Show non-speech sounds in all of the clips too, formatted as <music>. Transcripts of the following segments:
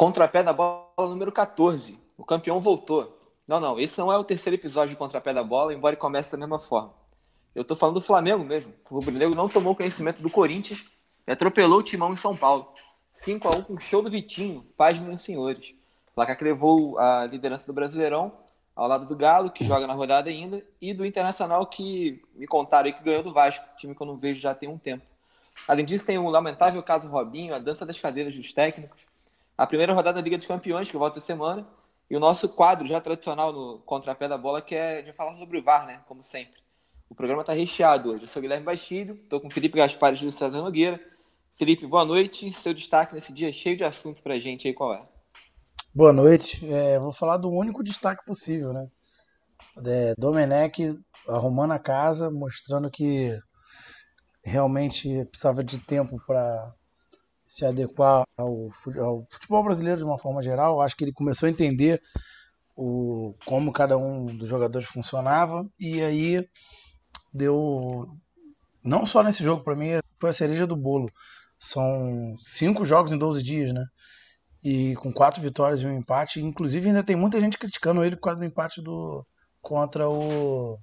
Contrapé da bola número 14. O campeão voltou. Não, não, esse não é o terceiro episódio de Contrapé da bola, embora comece da mesma forma. Eu tô falando do Flamengo mesmo. O Rubro Negro não tomou conhecimento do Corinthians e atropelou o Timão em São Paulo. 5 a 1 com show do Vitinho, paz meus senhores. O que levou a liderança do Brasileirão ao lado do Galo, que joga na rodada ainda, e do Internacional, que me contaram aí que ganhou do Vasco, time que eu não vejo já tem um tempo. Além disso, tem o lamentável caso Robinho, a dança das cadeiras dos técnicos, a primeira rodada da Liga dos Campeões, que volta a semana, e o nosso quadro já tradicional no Contrapé da Bola, que é de falar sobre o VAR, né? Como sempre. O programa está recheado hoje. Eu sou Guilherme Bastilho, estou com Felipe Gaspar e Júlio César Nogueira. Felipe, boa noite. Seu destaque nesse dia cheio de assunto para a gente aí, qual é? Boa noite. É, vou falar do único destaque possível, né? É, Domenech arrumando a casa, mostrando que realmente precisava de tempo para se adequar ao, ao, futebol brasileiro de uma forma geral. Acho que ele começou a entender o, como cada um dos jogadores funcionava e aí deu não só nesse jogo para mim foi a cereja do bolo. São cinco jogos em 12 dias, né? E com quatro vitórias e um empate. Inclusive ainda tem muita gente criticando ele por causa do empate do contra o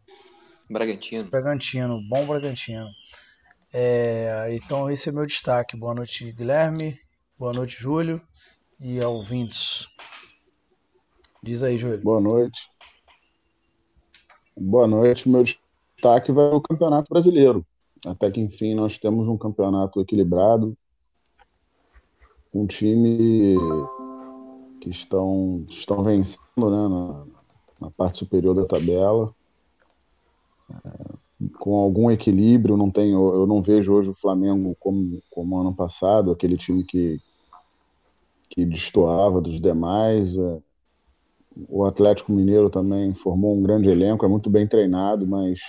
Bragantino. Bragantino, bom Bragantino. É, então esse é meu destaque. Boa noite, Guilherme. Boa noite, Júlio. E ouvintes. Diz aí, Júlio. Boa noite. Boa noite. Meu destaque vai ao Campeonato Brasileiro. Até que enfim nós temos um campeonato equilibrado, um time que estão, estão vencendo né, na, na parte superior da tabela. É, com algum equilíbrio. Não tenho, eu não vejo hoje o Flamengo como, como ano passado, aquele time que, que destoava dos demais. É. O Atlético Mineiro também formou um grande elenco, é muito bem treinado, mas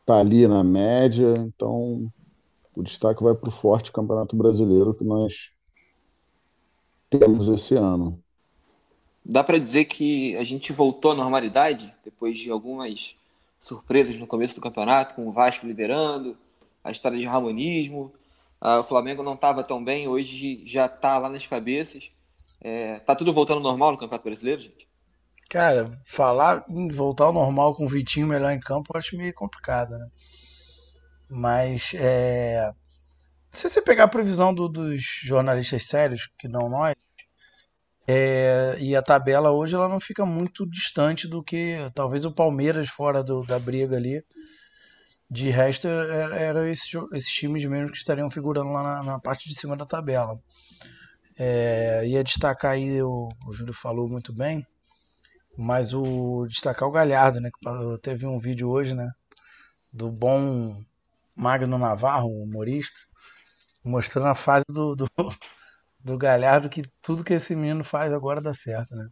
está ali na média. Então, o destaque vai para o forte Campeonato Brasileiro que nós temos esse ano. Dá para dizer que a gente voltou à normalidade depois de algumas surpresas no começo do campeonato, com o Vasco liderando, a história de ramonismo. Ah, o Flamengo não estava tão bem, hoje já está lá nas cabeças. É, tá tudo voltando ao normal no Campeonato Brasileiro, gente? Cara, falar em voltar ao normal com o Vitinho melhor em campo eu acho meio complicado, né? Mas é... se você pegar a previsão do, dos jornalistas sérios, que não nós, é, e a tabela hoje ela não fica muito distante do que talvez o Palmeiras fora do, da briga ali. De resto, eram era esses, esses times mesmo que estariam figurando lá na, na parte de cima da tabela. É, ia destacar aí, o, o Júlio falou muito bem, mas o destacar o Galhardo, né? Que teve um vídeo hoje, né? Do bom Magno Navarro, humorista, mostrando a fase do, do do Galhardo que tudo que esse menino faz agora dá certo, né?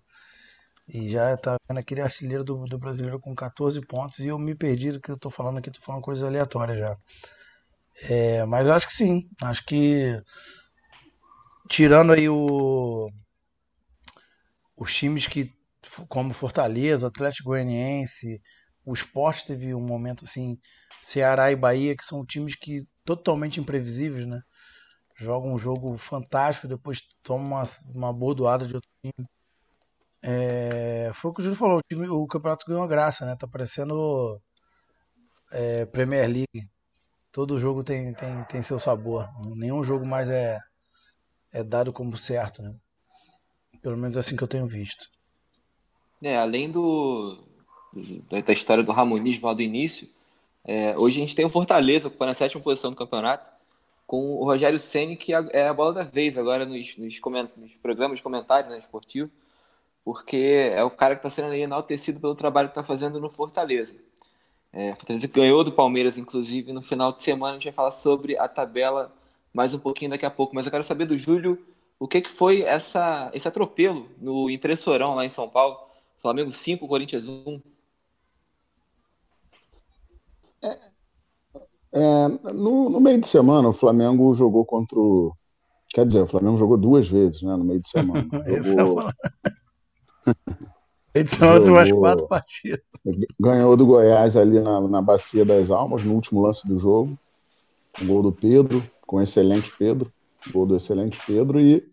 E já tá vendo aquele artilheiro do, do brasileiro com 14 pontos e eu me perdi do que eu tô falando aqui, tô falando coisas aleatórias já. É, mas eu acho que sim, acho que tirando aí o os times que como Fortaleza, Atlético Goianiense, o Sport teve um momento assim, Ceará e Bahia, que são times que totalmente imprevisíveis, né? Joga um jogo fantástico, depois toma uma, uma bordoada de outro time. É, foi o que o Júlio falou, o, time, o campeonato ganhou graça, né? Tá parecendo é, Premier League. Todo jogo tem, tem, tem seu sabor. Nenhum jogo mais é, é dado como certo, né? Pelo menos assim que eu tenho visto. É, além do da história do ramonismo lá do início, é, hoje a gente tem o Fortaleza ocupando a sétima posição do campeonato com o Rogério Ceni que é, é a bola da vez agora nos, nos, nos programas de comentários né, esportivo, porque é o cara que está sendo enaltecido pelo trabalho que está fazendo no Fortaleza. É, Fortaleza ganhou do Palmeiras, inclusive, no final de semana. A gente vai falar sobre a tabela mais um pouquinho daqui a pouco. Mas eu quero saber do Júlio o que, que foi essa, esse atropelo no Entressorão, lá em São Paulo. Flamengo 5, Corinthians 1. É, é, no, no, meio de semana, o Flamengo jogou contra o. Quer dizer, o Flamengo jogou duas vezes né, no meio de semana. <laughs> jogou... Então, <laughs> jogou... umas quatro partidas. Ganhou do Goiás ali na, na Bacia das Almas, no último lance do jogo. Um gol do Pedro, com o excelente Pedro. Gol do excelente Pedro. E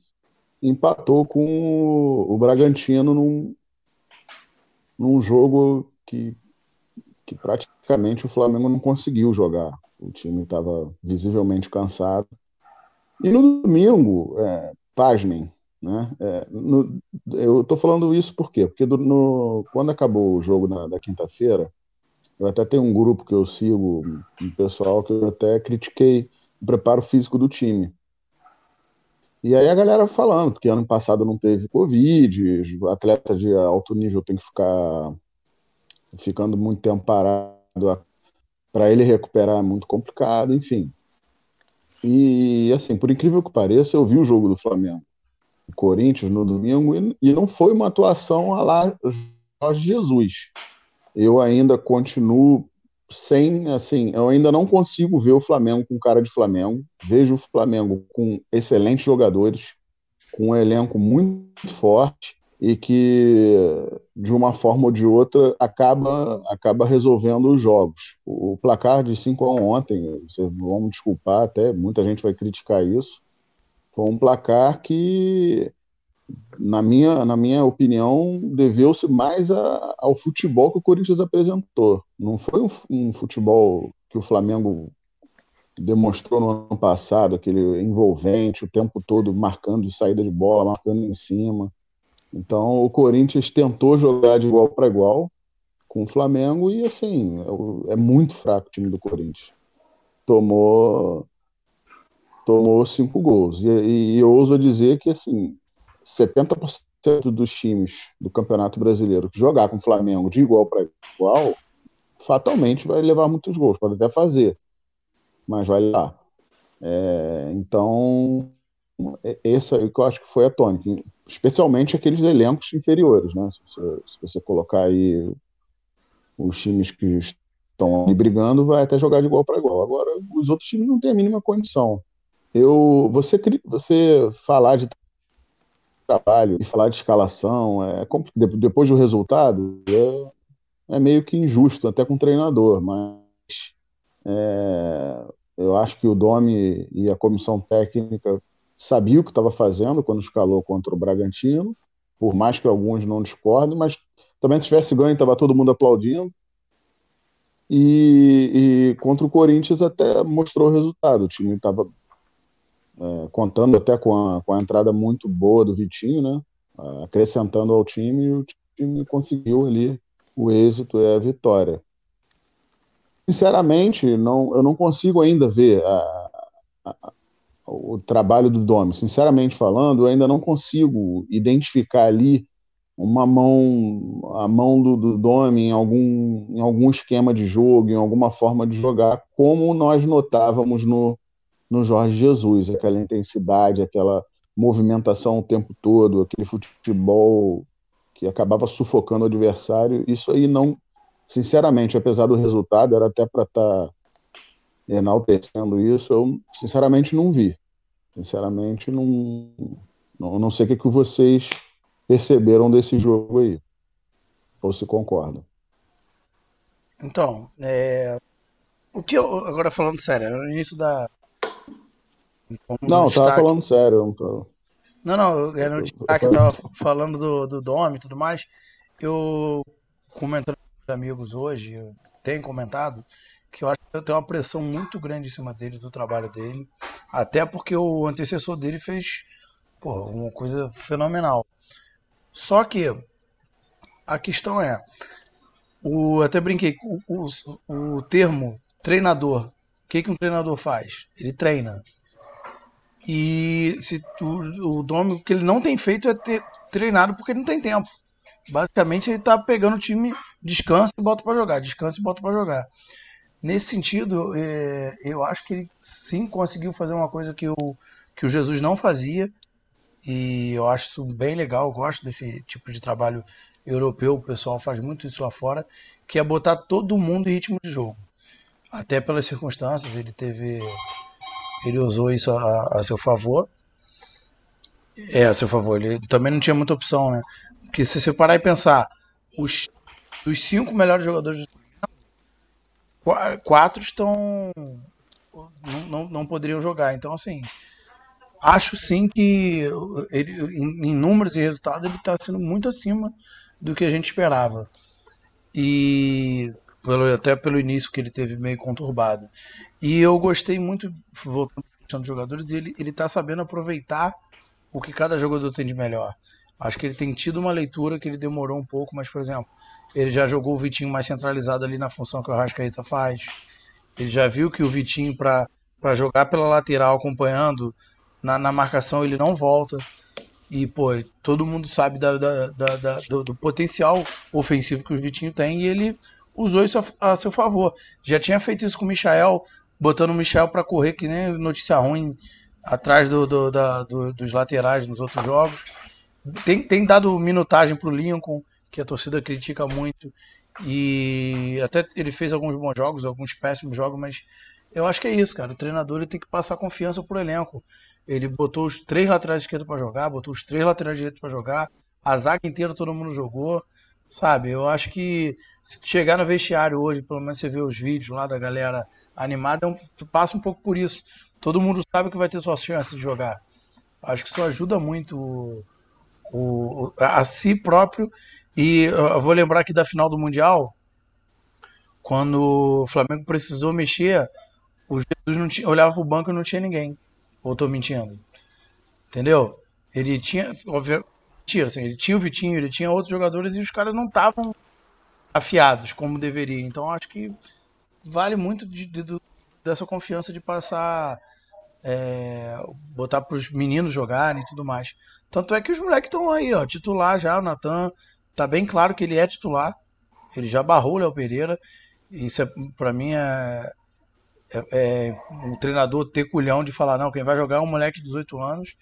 empatou com o, o Bragantino num, num jogo que, que praticamente o Flamengo não conseguiu jogar. O time estava visivelmente cansado. E no domingo, é, né? É, no, eu estou falando isso por quê? Porque do, no, quando acabou o jogo na, da quinta-feira, eu até tenho um grupo que eu sigo, um pessoal que eu até critiquei o preparo físico do time. E aí a galera falando que ano passado não teve Covid, atleta de alto nível tem que ficar ficando muito tempo parado, para ele recuperar é muito complicado, enfim. E assim, por incrível que pareça, eu vi o jogo do Flamengo, o Corinthians no domingo, e, não foi uma atuação a lá Jorge Jesus. Eu ainda continuo sem, assim, eu ainda não consigo ver o Flamengo com cara de Flamengo. Vejo o Flamengo com excelentes jogadores, com um elenco muito forte e que de uma forma ou de outra acaba acaba resolvendo os jogos. O placar de 5 a 1 ontem, vocês vão me desculpar até, muita gente vai criticar isso. Foi um placar que na minha, na minha opinião, deveu-se mais a, ao futebol que o Corinthians apresentou. Não foi um, um, futebol que o Flamengo demonstrou no ano passado, aquele envolvente, o tempo todo marcando saída de bola, marcando em cima. Então, o Corinthians tentou jogar de igual para igual com o Flamengo e, assim, é, é muito fraco o time do Corinthians. Tomou tomou cinco gols. E, e, eu ouso dizer que, assim, 70% dos times do Campeonato Brasileiro que jogar com o Flamengo de igual para igual, fatalmente vai levar muitos gols, pode até fazer, mas vai lá. É, então, esse é o que eu acho que foi a tônica, especialmente aqueles elencos inferiores, né? Se você, se você colocar aí os times que estão brigando, vai até jogar de igual para igual. Agora, os outros times não têm a mínima condição. Eu, você, você falar de trabalho e falar de escalação é depois do resultado é, é meio que injusto até com o treinador, mas é, eu acho que o Domi e a comissão técnica sabiam o que estava fazendo quando escalou contra o Bragantino, por mais que alguns não discordem, mas também se tivesse ganho estava todo mundo aplaudindo. E, e, contra o Corinthians até mostrou o resultado. O time estava é, contando até com a, com a entrada muito boa do Vitinho, né? acrescentando ao time, e o time conseguiu ali o êxito e a vitória. Sinceramente, não, eu não consigo ainda ver a, a, o trabalho do Domi. Sinceramente falando, eu ainda não consigo identificar ali uma mão, a mão do, do Domi em algum, em algum esquema de jogo, em alguma forma de jogar, como nós notávamos no, no Jorge Jesus, aquela intensidade, aquela movimentação o tempo todo, aquele futebol que acabava sufocando o adversário. Isso aí não, sinceramente, apesar do resultado, era até para estar tá enaltecendo isso, eu sinceramente não vi. Sinceramente, não, não, não sei o que, que vocês perceberam desse jogo aí. Ou se concordam. Então, é... o que eu, agora falando sério, no início da, não, eu tava falando sério. Não, tô... não, não, era no destaque, eu tava falando do, do Dome e tudo mais. Eu, comentando com os amigos hoje, eu tenho comentado que eu acho que tem uma pressão muito grande em cima dele, do trabalho dele. Até porque o antecessor dele fez uma coisa fenomenal. Só que a questão é, o, até brinquei, o, o, o termo treinador, o que, que um treinador faz? Ele treina. E se o, o Domi, que ele não tem feito é ter treinado porque ele não tem tempo. Basicamente ele tá pegando o time, descansa e bota para jogar, descansa e bota para jogar. Nesse sentido, é, eu acho que ele sim conseguiu fazer uma coisa que o, que o Jesus não fazia. E eu acho isso bem legal, eu gosto desse tipo de trabalho europeu, o pessoal faz muito isso lá fora, que é botar todo mundo em ritmo de jogo. Até pelas circunstâncias, ele teve ele usou isso a, a, seu favor. É, a seu favor. Ele também não tinha muita opção, né? Porque se você parar e pensar, os, os cinco melhores jogadores quatro estão. Não, não, não poderiam jogar. Então, assim, acho sim que ele, em, em números e resultados ele está sendo muito acima do que a gente esperava. E pelo, até pelo início que ele teve meio conturbado. E eu gostei muito, voltando questão dos jogadores, ele, ele tá sabendo aproveitar o que cada jogador tem de melhor. Acho que ele tem tido uma leitura que ele demorou um pouco, mas, por exemplo, ele já jogou o Vitinho mais centralizado ali na função que o Rascaeta faz. Ele já viu que o Vitinho, para jogar pela lateral, acompanhando na, na marcação, ele não volta. E, pô, todo mundo sabe da, da, da, do, do, potencial ofensivo que o Vitinho tem e ele usou isso a, a, seu favor. Já tinha feito isso com o Michael, botando o Michel para correr, que nem notícia ruim, atrás do, do, do, dos laterais nos outros jogos. Tem, tem dado minutagem pro Lincoln, que a torcida critica muito. E até ele fez alguns bons jogos, alguns péssimos jogos, mas eu acho que é isso, cara. O treinador ele tem que passar confiança pro elenco. Ele botou os três laterais esquerdos para jogar, botou os três laterais direitos para jogar, a zaga inteira todo mundo jogou, sabe? Eu acho que se chegar no vestiário hoje, pelo menos você vê os vídeos lá da galera animada, é um, passa um pouco por isso. Todo mundo sabe que vai ter suas chances de jogar. Acho que isso ajuda muito o, o, a si próprio. E eu vou lembrar aqui da final do Mundial, quando o Flamengo precisou mexer, o Jesus não tinha, olhava pro banco e não tinha ninguém. Ou tô mentindo? Entendeu? Ele tinha, óbvio, mentira, assim, ele tinha o Vitinho, ele tinha outros jogadores e os caras não estavam afiados como deveria. Então acho que vale muito de, de, dessa confiança de passar é, botar para os meninos jogarem e tudo mais. Tanto é que os moleques estão aí, ó, titular já, o Natan, tá bem claro que ele é titular. Ele já barrou o Léo Pereira. Isso é, para mim é, é, é, um treinador ter culhão de falar, não, quem vai jogar é um moleque de 18 anos.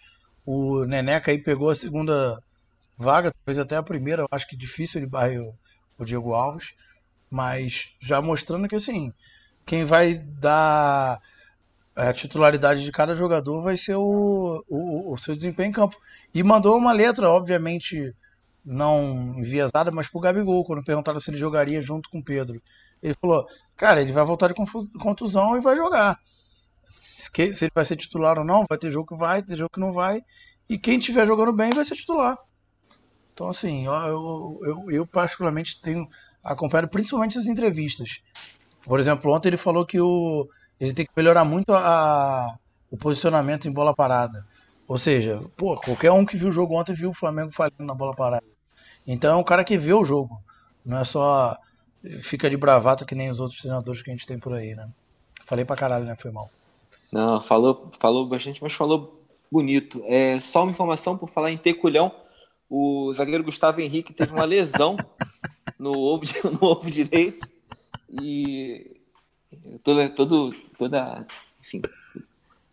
O Neneca aí pegou a segunda vaga, talvez até a primeira, eu acho que difícil ele barrer o, o Diego Alves. Mas já mostrando que assim, quem vai dar a titularidade de cada jogador vai ser o, o, o, seu desempenho em campo. E mandou uma letra, obviamente não enviesada, mas pro Gabigol, quando perguntaram se ele jogaria junto com o Pedro. Ele falou, cara, ele vai voltar de contusão e vai jogar. Se, ele vai ser titular ou não, vai ter jogo que vai, ter jogo que não vai. E quem estiver jogando bem vai ser titular. Então, assim, eu, eu, eu, eu particularmente tenho acompanhado principalmente as entrevistas. Por exemplo, ontem ele falou que o, ele tem que melhorar muito a, o posicionamento em bola parada. Ou seja, pô, qualquer um que viu o jogo ontem viu o Flamengo falhando na bola parada. Então é um cara que vê o jogo. Não é só fica de bravata que nem os outros treinadores que a gente tem por aí, né? Falei pra caralho, né? Foi mal. Não, falou, falou bastante, mas falou bonito. É, só uma informação por falar em teculhão. O zagueiro Gustavo Henrique teve uma lesão <laughs> no ovo, no ovo direito e todo, todo, toda, enfim,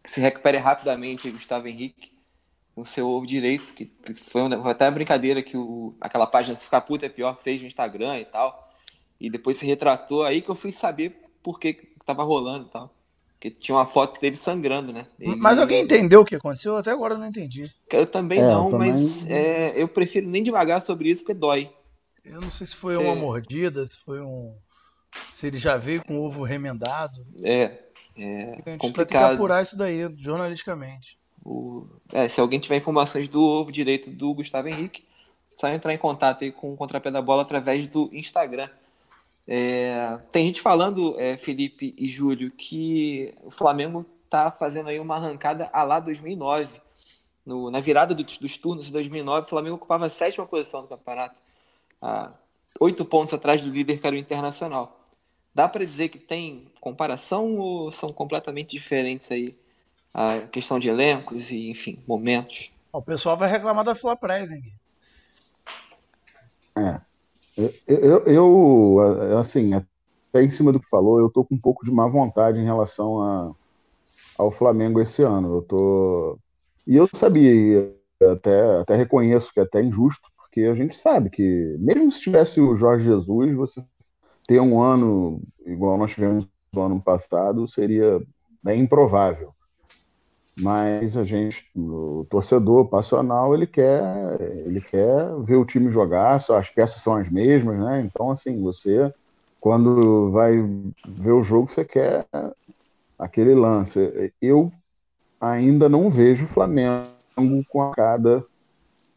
se recupere rapidamente Gustavo Henrique com seu ovo direito, que foi, uma, foi até uma brincadeira que o, aquela página Se Ficar Puta é Pior fez no Instagram e tal, e depois se retratou, aí que eu fui saber por que tava rolando e tal. Porque tinha uma foto dele sangrando, né? Ele... Mas alguém entendeu o que aconteceu? Até agora eu não entendi. Eu também é, não, eu também... mas é, eu prefiro nem devagar sobre isso, porque dói. Eu não sei se foi Você... uma mordida, se foi um. Se ele já veio com o ovo remendado. É. É a gente complicado. vai ter que apurar isso daí, jornalisticamente. O... É, se alguém tiver informações do ovo direito do Gustavo Henrique, só entrar em contato aí com o Contrapé da Bola através do Instagram. É... Tem gente falando, é, Felipe e Júlio, que o Flamengo tá fazendo aí uma arrancada a lá 2009. No, na virada do, dos turnos de 2009, o Flamengo ocupava a sétima posição do campeonato. Ah, oito pontos atrás do líder, que era o Internacional. Dá para dizer que tem comparação ou são completamente diferentes aí a questão de elencos e, enfim, momentos? O pessoal vai reclamar da Fla Presing. É. Eu, eu, assim, até em cima do que falou, eu tô com um pouco de má vontade em relação a, ao Flamengo esse ano. Eu tô. E eu sabia, até, até reconheço que é até injusto, porque a gente sabe que, mesmo se tivesse o Jorge Jesus, você ter um ano igual nós tivemos no ano passado seria bem improvável. Mas a gente, o torcedor passional, ele quer, ele quer ver o time jogar, as peças são as mesmas, né? Então, assim, você, quando vai ver o jogo, você quer aquele lance. Eu ainda não vejo o Flamengo com a cara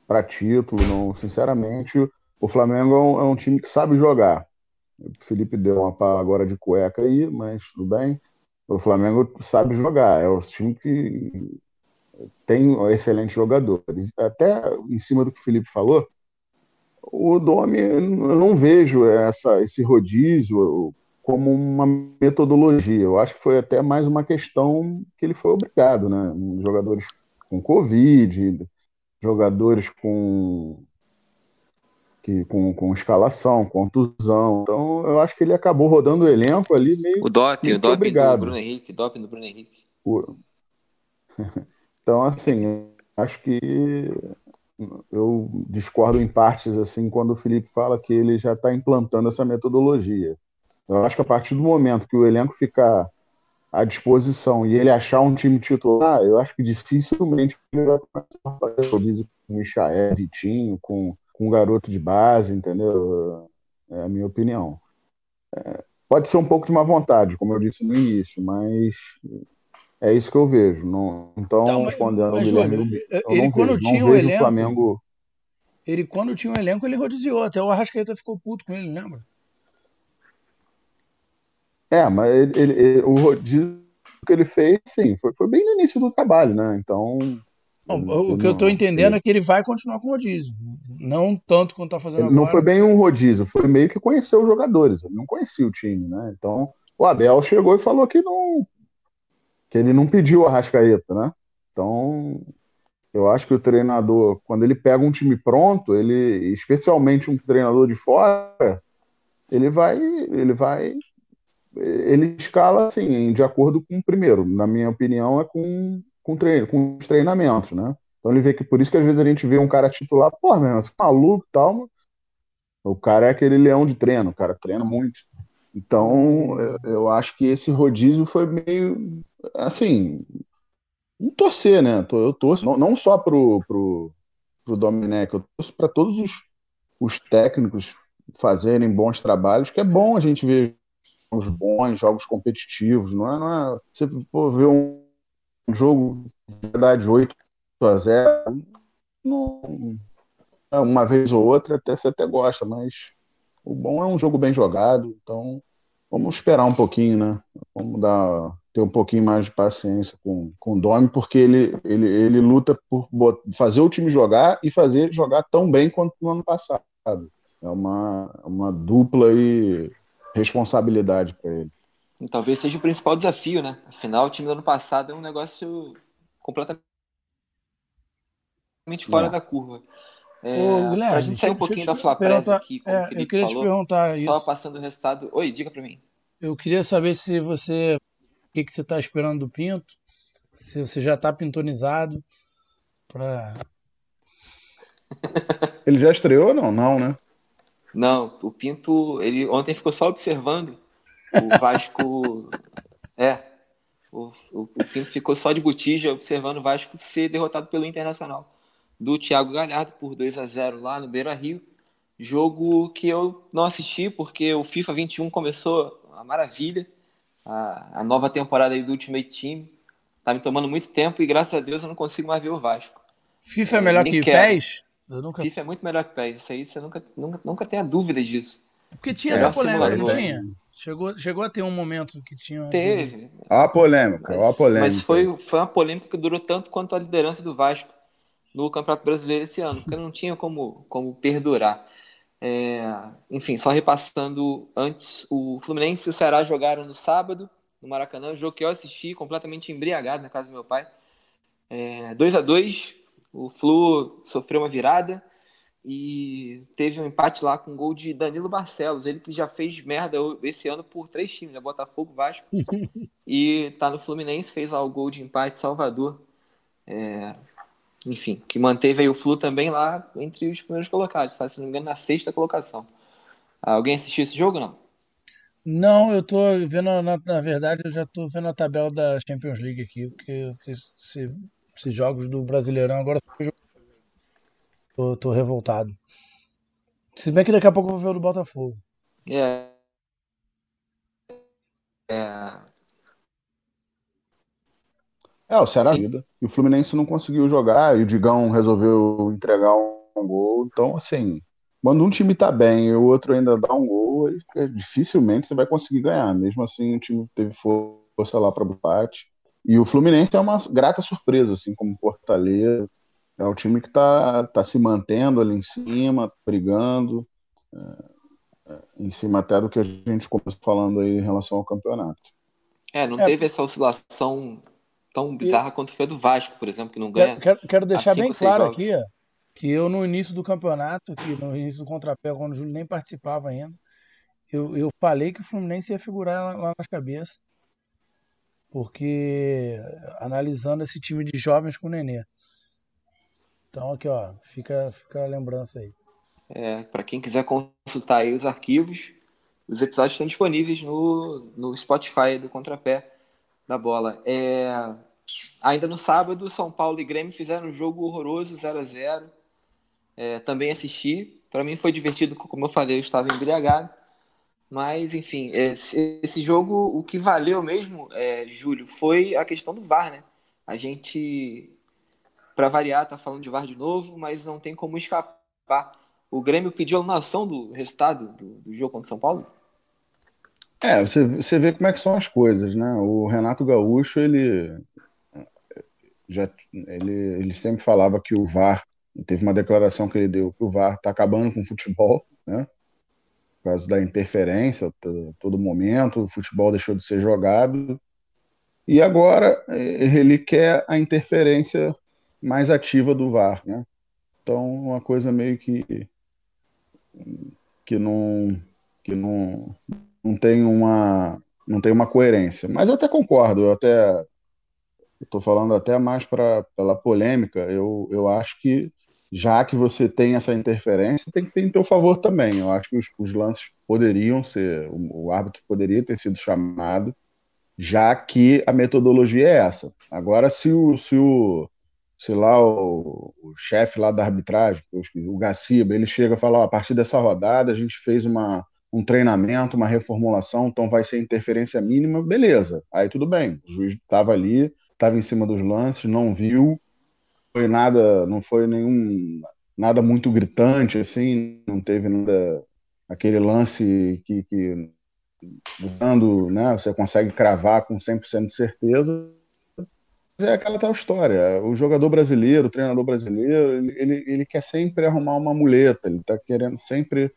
para título. Não, sinceramente, o Flamengo é um, é um, time que sabe jogar. O Felipe deu uma pala agora de cueca aí, mas tudo bem. O Flamengo sabe jogar. É um time que tem excelentes jogadores. Até em cima do que o Felipe falou, o Domi, eu não vejo essa, esse rodízio como uma metodologia. Eu acho que foi até mais uma questão que ele foi obrigado, né? Jogadores com Covid, jogadores com, que, com, com escalação, contusão. Então, eu acho que ele acabou rodando o elenco ali meio. O doping, o doping do Bruno Henrique, doping do Bruno Henrique. <laughs> Então, assim, acho que eu discordo em partes assim quando o Felipe fala que ele já está implantando essa metodologia. Eu acho que a partir do momento que o elenco ficar à disposição e ele achar um time titular, eu acho que dificilmente ele vai começar a fazer rodízio com o Michael, Vitinho, com, com um garoto de base, entendeu? É a minha opinião. É, pode ser um pouco de má vontade, como eu disse no início, mas é isso que eu vejo. Não, então, então respondendo ao Guilherme, eu ele não quando vejo, tinha o elenco, o Flamengo. Ele, quando tinha o um elenco, ele rodiziou. Até o Arrascaeta ficou puto com ele, lembra? É, mas ele, ele, ele, o rodízio que ele fez, sim, foi, foi bem no início do trabalho, né? Então. Não, o que eu estou entendendo é que ele vai continuar com o rodízio. Não tanto quanto está fazendo agora. Não foi bem um rodízio, foi meio que conhecer os jogadores. Ele não conhecia o time, né? Então, o Abel chegou e falou que não. que ele não pediu o Arrascaeta, né? Então, eu acho que o treinador, quando ele pega um time pronto, ele, especialmente um treinador de fora, ele vai, ele vai ele escala assim, de acordo com o primeiro, na minha opinião, é com, com, treino, com os treinamentos, né? Então ele vê que por isso que às vezes a gente vê um cara titular, pô, meu, você é maluco e tal, mas o cara é aquele leão de treino, o cara treina muito. Então, eu, acho que esse rodízio foi meio, assim, um torcer, né? Eu torço não, não só pro, pro, pro Domenech, eu torço para todos os, os técnicos fazerem bons trabalhos, que é bom a gente ver jogos bons, jogos competitivos, não é? Não é você pô, ver um, um jogo de verdade 8 a 0, não, uma vez ou outra até você até gosta, mas o bom é um jogo bem jogado, então vamos esperar um pouquinho, né? Vamos dar ter um pouquinho mais de paciência com, com o Domi, porque ele, ele, ele luta por fazer o time jogar e fazer jogar tão bem quanto no ano passado. É uma, uma dupla aí responsabilidade para ele. Talvez seja o principal desafio, né? Afinal, o time do ano passado é um negócio completamente fora é. da curva. É, para a gente sair um pouquinho da Flapresa aqui, como é, o Felipe eu queria falou, te perguntar só isso. passando o resultado. Oi, diga para mim. Eu queria saber se você, o que, que você está esperando do Pinto, se você já está pintonizado para. Ele já estreou ou não? Não, né? Não, o Pinto, ele ontem ficou só observando o Vasco. é. O, o, o, Pinto ficou só de botija observando o Vasco ser derrotado pelo Internacional. Do Thiago Galhardo por 2 a 0 lá no Beira Rio. Jogo que eu não assisti porque o FIFA 21 começou a maravilha. A, a nova temporada aí do Ultimate Team. Tá me tomando muito tempo e graças a Deus eu não consigo mais ver o Vasco. FIFA é melhor que o PES? Eu nunca... FIFA é muito melhor que PES. Isso aí você nunca, nunca, nunca tenha dúvida disso. Porque tinha é, essa polêmica, não tinha? Chegou, chegou a ter um momento que tinha. Teve. Olha a polêmica, mas, a polêmica. Mas foi, foi uma polêmica que durou tanto quanto a liderança do Vasco no Campeonato Brasileiro esse ano, porque não tinha como, como perdurar. É, enfim, só repassando antes, o Fluminense e o Ceará jogaram no sábado, no Maracanã, um jogo que eu assisti completamente embriagado na casa do meu pai. 2 é, a 2 o Flu sofreu uma virada e teve um empate lá com um gol de Danilo Barcelos. Ele que já fez merda esse ano por três times, né? Botafogo, Vasco. <laughs> e tá no Fluminense, fez lá o gol de empate Salvador. É... Enfim, que manteve aí o Flu também lá entre os primeiros colocados, tá? Se não me engano, na sexta colocação. Alguém assistiu esse jogo, não? Não, eu tô vendo, na, na verdade, eu já tô vendo a tabela da Champions League aqui, porque se, se esses jogos do Brasileirão agora tô, tô revoltado. Se bem que daqui a pouco eu vou ver o do Botafogo. É. É. É, o Ceará vida. E o Fluminense não conseguiu jogar, e o Digão resolveu entregar um, um gol. Então, assim, quando um time tá bem e o outro ainda dá um gol, é, dificilmente você vai conseguir ganhar. Mesmo assim, o time teve força lá para o empate. E o Fluminense é uma grata surpresa, assim como Fortaleza. É o time que está tá se mantendo ali em cima, brigando, é, é, em cima até do que a gente começou falando aí em relação ao campeonato. É, não é. teve essa oscilação tão bizarra e... quanto foi a do Vasco, por exemplo, que não ganha. Quero, quero deixar bem claro jogos. aqui, ó, que eu no início do campeonato, que no início do contrapé, quando o Júlio nem participava ainda, eu, eu falei que o Fluminense ia figurar lá, lá nas cabeças. Porque analisando esse time de jovens com o Nenê. Então aqui, ó, fica, fica a lembrança aí. É, para quem quiser consultar aí os arquivos, os episódios estão disponíveis no, no Spotify do Contrapé da Bola. É, ainda no sábado, São Paulo e Grêmio fizeram um jogo horroroso, 0 a 0 é, Também assisti. Para mim foi divertido, como eu falei, eu estava embriagado. Mas, enfim, esse, esse jogo, o que valeu mesmo, é, Júlio, foi a questão do VAR, né? A gente, para variar, tá falando de VAR de novo, mas não tem como escapar. O Grêmio pediu anulação do resultado do, do jogo contra o São Paulo? É, você, você vê como é que são as coisas, né? O Renato Gaúcho, ele já ele, ele sempre falava que o VAR, teve uma declaração que ele deu que o VAR está acabando com o futebol, né? Por causa da interferência, todo momento, o futebol deixou de ser jogado. E agora ele quer a interferência mais ativa do VAR, né? Então, uma coisa meio que que não que não não tem uma não tem uma coerência. Mas eu até concordo, eu até estou falando até mais para pela polêmica. Eu, eu acho que já que você tem essa interferência, tem que ter em teu favor também. Eu acho que os, os lances poderiam ser, o, o, árbitro poderia ter sido chamado, já que a metodologia é essa. Agora, se o, se o sei lá, o, o chefe lá da arbitragem, o Gaciba, ele chega e fala, a partir dessa rodada a gente fez uma um treinamento, uma reformulação, então vai ser interferência mínima, beleza. Aí tudo bem. O juiz estava ali, estava em cima dos lances, não viu, foi nada, não foi nenhum nada muito gritante assim, não teve nada aquele lance que, que dando, né, você consegue cravar com 100% de certeza. É aquela tal história. O jogador brasileiro, o treinador brasileiro, ele, ele, ele quer sempre arrumar uma muleta, ele está querendo sempre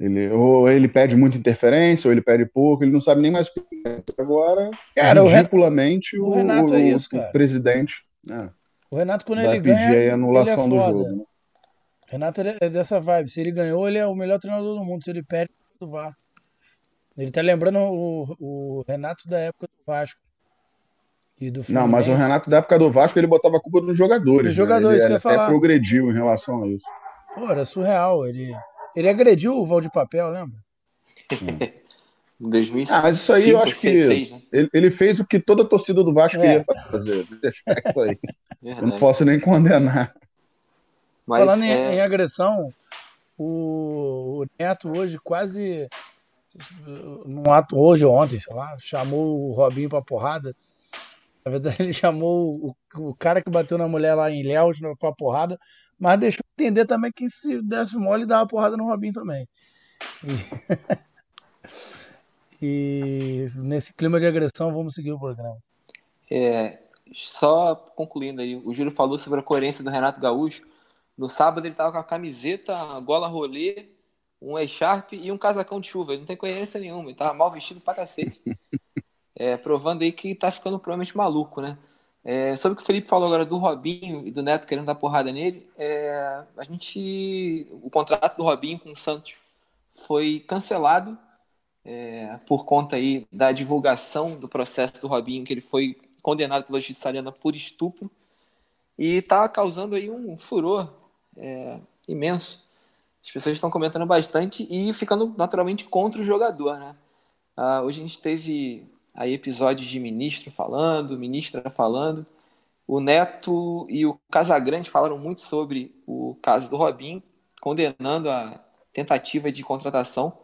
ele, ou ele pede muita interferência, ou ele pede pouco, ele não sabe nem mais o que é. Agora, cara, ridiculamente, o, Renato o, é isso, o presidente. Né, o Renato, quando ele ganha, a anulação ele é foda. do jogo. Né? Renato é dessa vibe. Se ele ganhou, ele é o melhor treinador do mundo. Se ele perde, do VAR. Ele tá lembrando o, o Renato da época do Vasco. E do Não, mas o Renato da época do Vasco, ele botava a culpa dos jogadores. Dos jogadores, né? ele, ele até falar. progrediu em relação a isso. Pô, era surreal. Ele ele agrediu o Valde Papel, lembra? em 2005, ah, mas isso aí eu acho que né? ele, ele, fez o que toda a torcida do Vasco é. ia fazer. <laughs> aspecto aí. eu não posso nem condenar. Mas, Falando é... em, em, agressão, o, o Neto hoje quase num ato hoje ou ontem, sei lá, chamou o Robinho pra porrada. Na verdade, ele chamou o, o cara que bateu na mulher lá em Léus pra porrada, mas deixou entender também que se desse mole, dava porrada no Robinho também. E... <laughs> e, nesse clima de agressão, vamos seguir o programa. É, só concluindo aí, o Júlio falou sobre a coerência do Renato Gaúcho. No sábado ele tava com a camiseta, a gola rolê, um e-sharp e um casacão de chuva. Ele não tem coerência nenhuma, ele tava mal vestido pra cacete. <laughs> É, provando aí que tá ficando provavelmente maluco, né? É, sobre o que o Felipe falou agora do Robinho e do Neto querendo dar porrada nele, é, a gente, o contrato do Robinho com o Santos foi cancelado é, por conta aí da divulgação do processo do Robinho, que ele foi condenado pela justiça italiana por estupro e está causando aí um furor é, imenso. As pessoas estão comentando bastante e ficando naturalmente contra o jogador, né? Ah, hoje a gente teve aí episódios de ministro falando, ministra falando. O Neto e o Casagrande falaram muito sobre o caso do Robinho, condenando a tentativa de contratação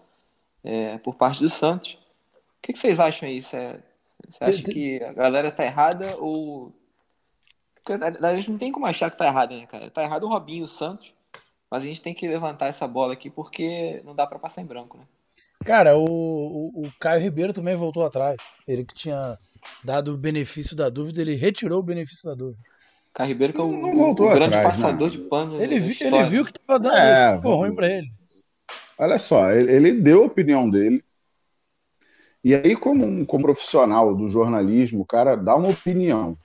é, por parte do Santos. O que, que vocês acham aí? Você, você acha que a galera tá errada ou A gente não tem como achar que tá errado, né, cara? Tá errado o Robinho e o Santos, mas a gente tem que levantar essa bola aqui porque não dá para passar em branco, né? Cara, o, o, o, Caio Ribeiro também voltou atrás. Ele que tinha dado o benefício da dúvida, ele retirou o benefício da dúvida. Caio Ribeiro que é o, o grande atrás, passador não. de pano. Ele, vi, ele viu que tava dando é, ficou ruim pra ele. Olha só, ele, ele deu a opinião dele. E aí, como, um, como profissional do jornalismo, o cara dá uma opinião